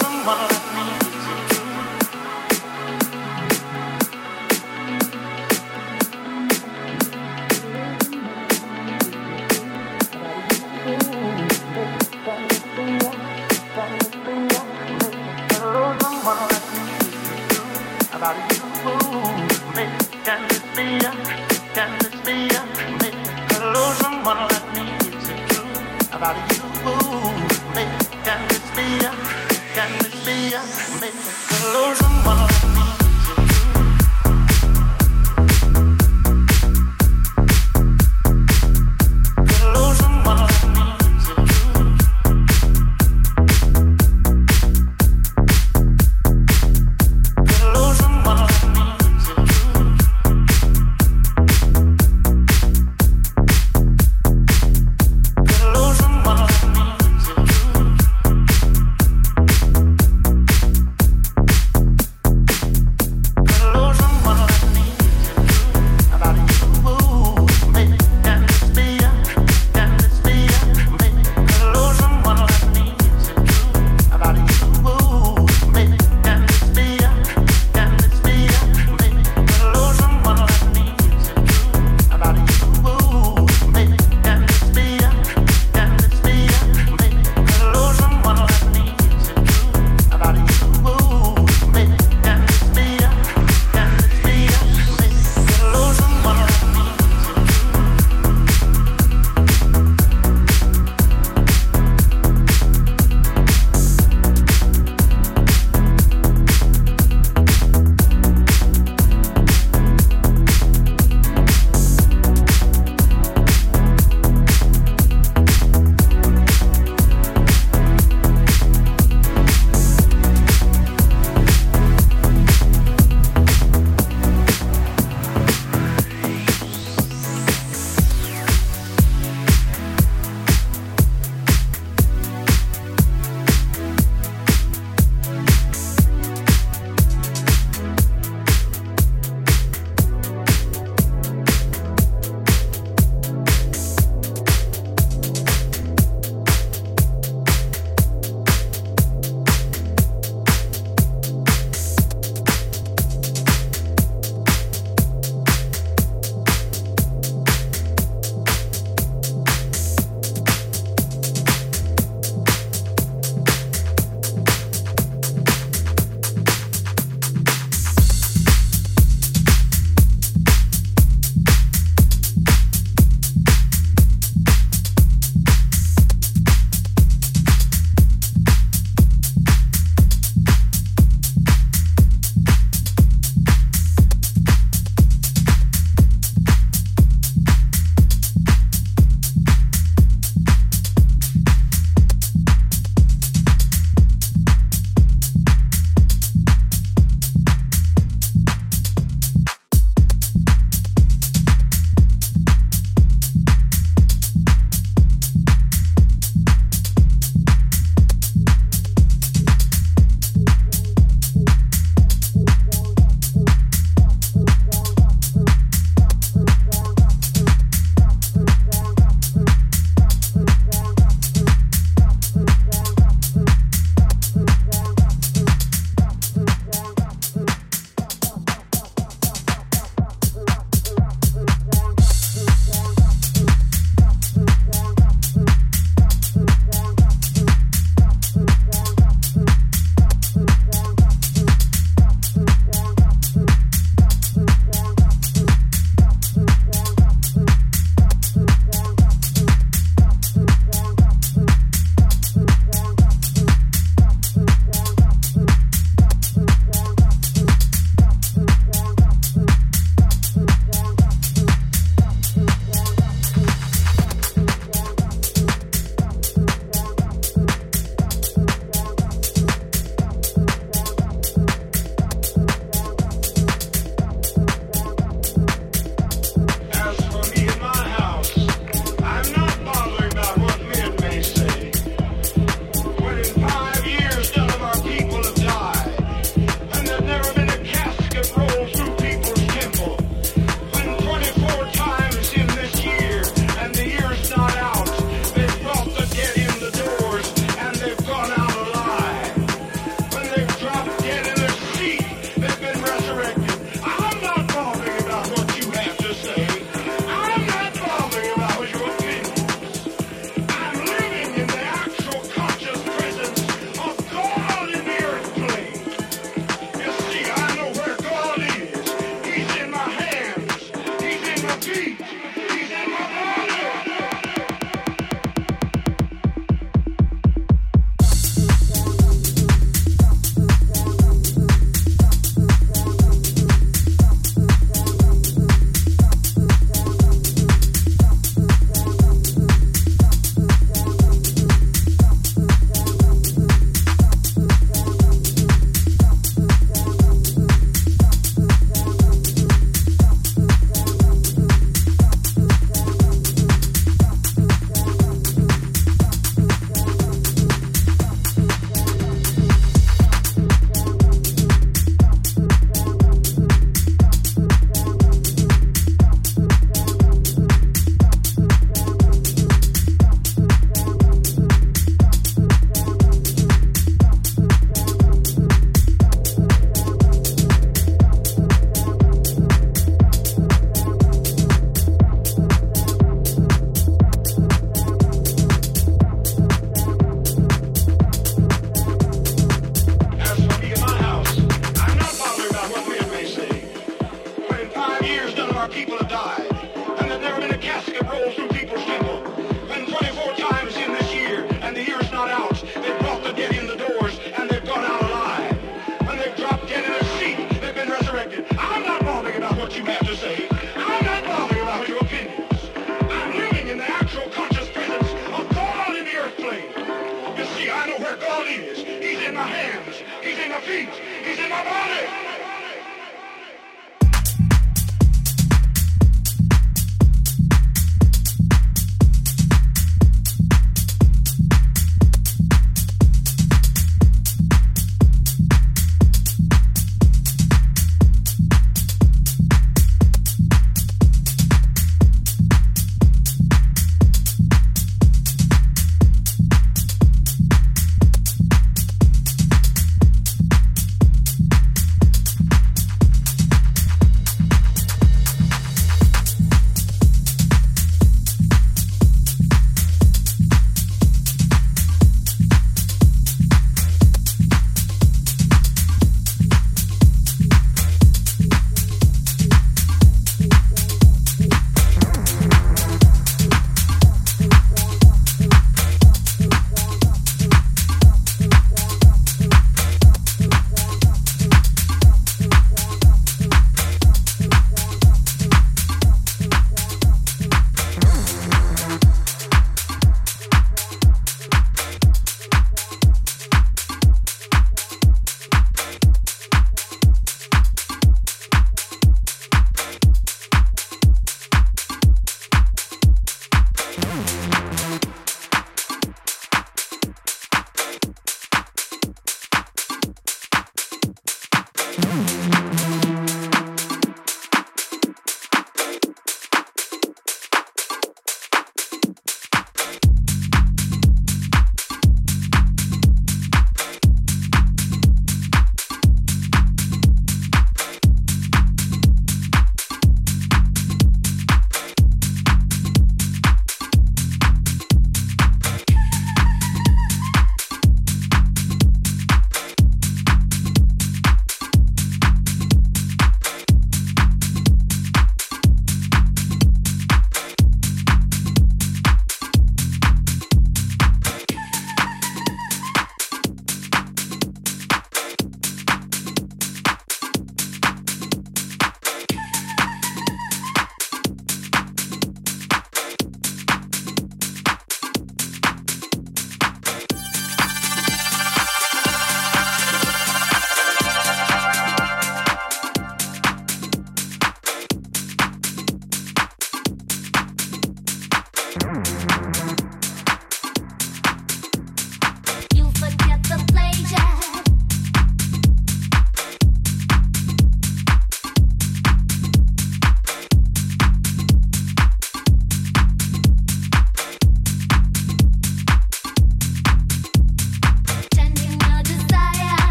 Illusion,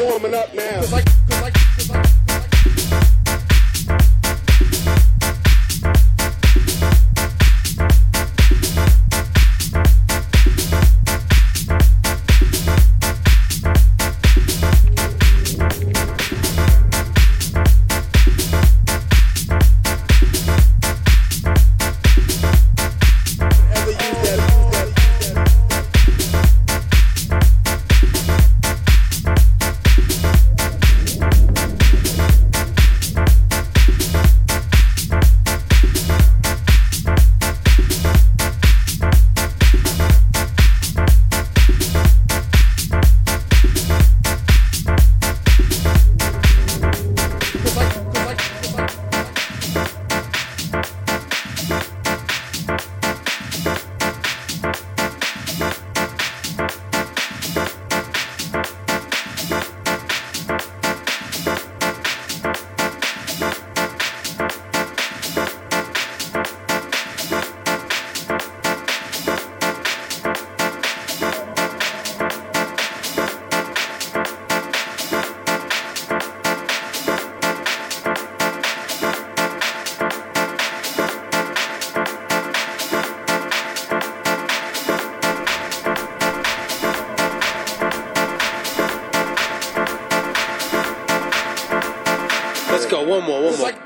warming up now. One more. One more.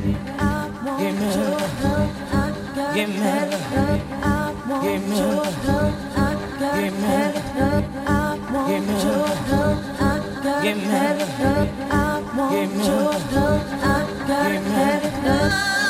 Give me your love. I Give me love. I want Give me your love. I got Give me love. I want your love. I got Give me love. I want your love. I got Give me love.